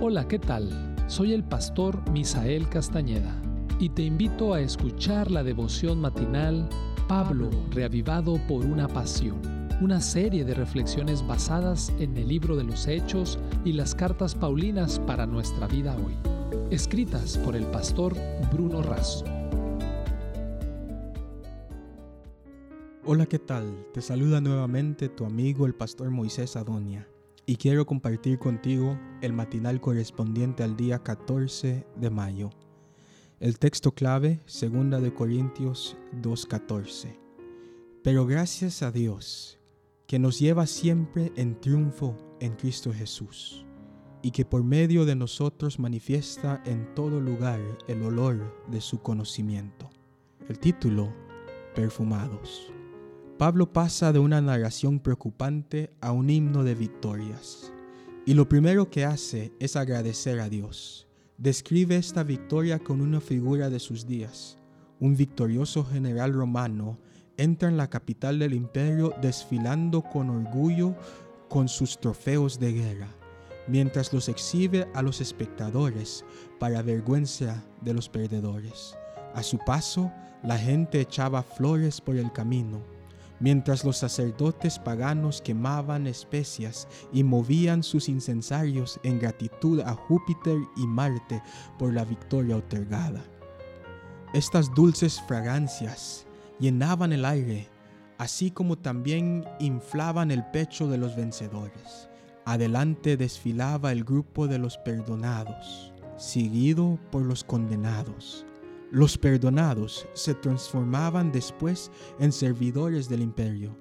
Hola, ¿qué tal? Soy el pastor Misael Castañeda y te invito a escuchar la devoción matinal Pablo, reavivado por una pasión, una serie de reflexiones basadas en el libro de los Hechos y las cartas Paulinas para nuestra vida hoy, escritas por el pastor Bruno Razo. Hola, ¿qué tal? Te saluda nuevamente tu amigo el pastor Moisés Adonia y quiero compartir contigo el matinal correspondiente al día 14 de mayo. El texto clave, 2 de Corintios 2:14. Pero gracias a Dios, que nos lleva siempre en triunfo en Cristo Jesús, y que por medio de nosotros manifiesta en todo lugar el olor de su conocimiento. El título, Perfumados. Pablo pasa de una narración preocupante a un himno de victorias. Y lo primero que hace es agradecer a Dios. Describe esta victoria con una figura de sus días. Un victorioso general romano entra en la capital del imperio desfilando con orgullo con sus trofeos de guerra, mientras los exhibe a los espectadores para vergüenza de los perdedores. A su paso, la gente echaba flores por el camino mientras los sacerdotes paganos quemaban especias y movían sus incensarios en gratitud a Júpiter y Marte por la victoria otorgada. Estas dulces fragancias llenaban el aire, así como también inflaban el pecho de los vencedores. Adelante desfilaba el grupo de los perdonados, seguido por los condenados los perdonados se transformaban después en servidores del imperio.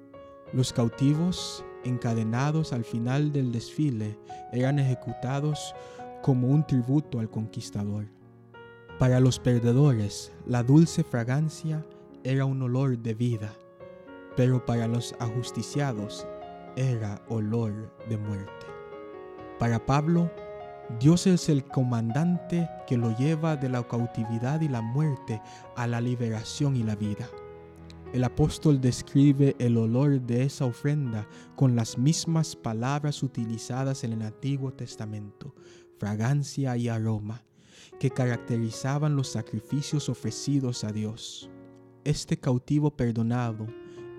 Los cautivos, encadenados al final del desfile, eran ejecutados como un tributo al conquistador. Para los perdedores, la dulce fragancia era un olor de vida, pero para los ajusticiados era olor de muerte. Para Pablo, Dios es el comandante que lo lleva de la cautividad y la muerte a la liberación y la vida. El apóstol describe el olor de esa ofrenda con las mismas palabras utilizadas en el Antiguo Testamento, fragancia y aroma, que caracterizaban los sacrificios ofrecidos a Dios. Este cautivo perdonado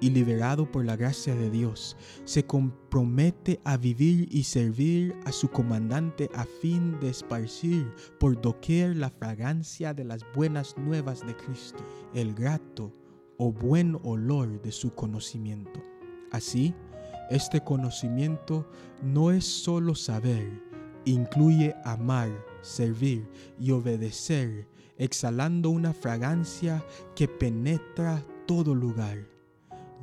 y liberado por la gracia de Dios, se compromete a vivir y servir a su comandante a fin de esparcir por doquier la fragancia de las buenas nuevas de Cristo, el grato o buen olor de su conocimiento. Así, este conocimiento no es solo saber, incluye amar, servir y obedecer, exhalando una fragancia que penetra todo lugar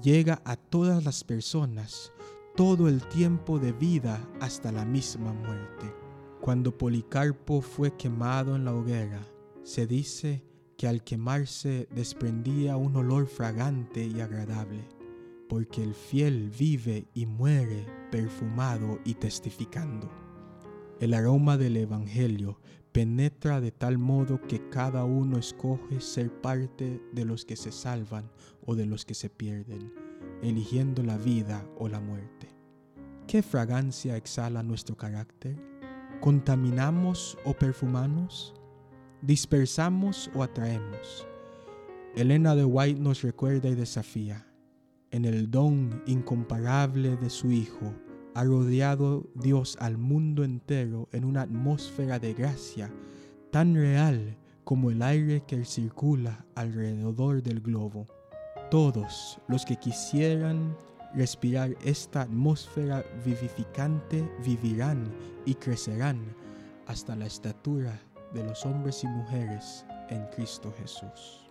llega a todas las personas todo el tiempo de vida hasta la misma muerte. Cuando Policarpo fue quemado en la hoguera, se dice que al quemarse desprendía un olor fragante y agradable, porque el fiel vive y muere perfumado y testificando. El aroma del Evangelio penetra de tal modo que cada uno escoge ser parte de los que se salvan o de los que se pierden, eligiendo la vida o la muerte. ¿Qué fragancia exhala nuestro carácter? ¿Contaminamos o perfumamos? ¿Dispersamos o atraemos? Elena de White nos recuerda y desafía. En el don incomparable de su Hijo, ha rodeado Dios al mundo entero en una atmósfera de gracia tan real como el aire que circula alrededor del globo. Todos los que quisieran respirar esta atmósfera vivificante vivirán y crecerán hasta la estatura de los hombres y mujeres en Cristo Jesús.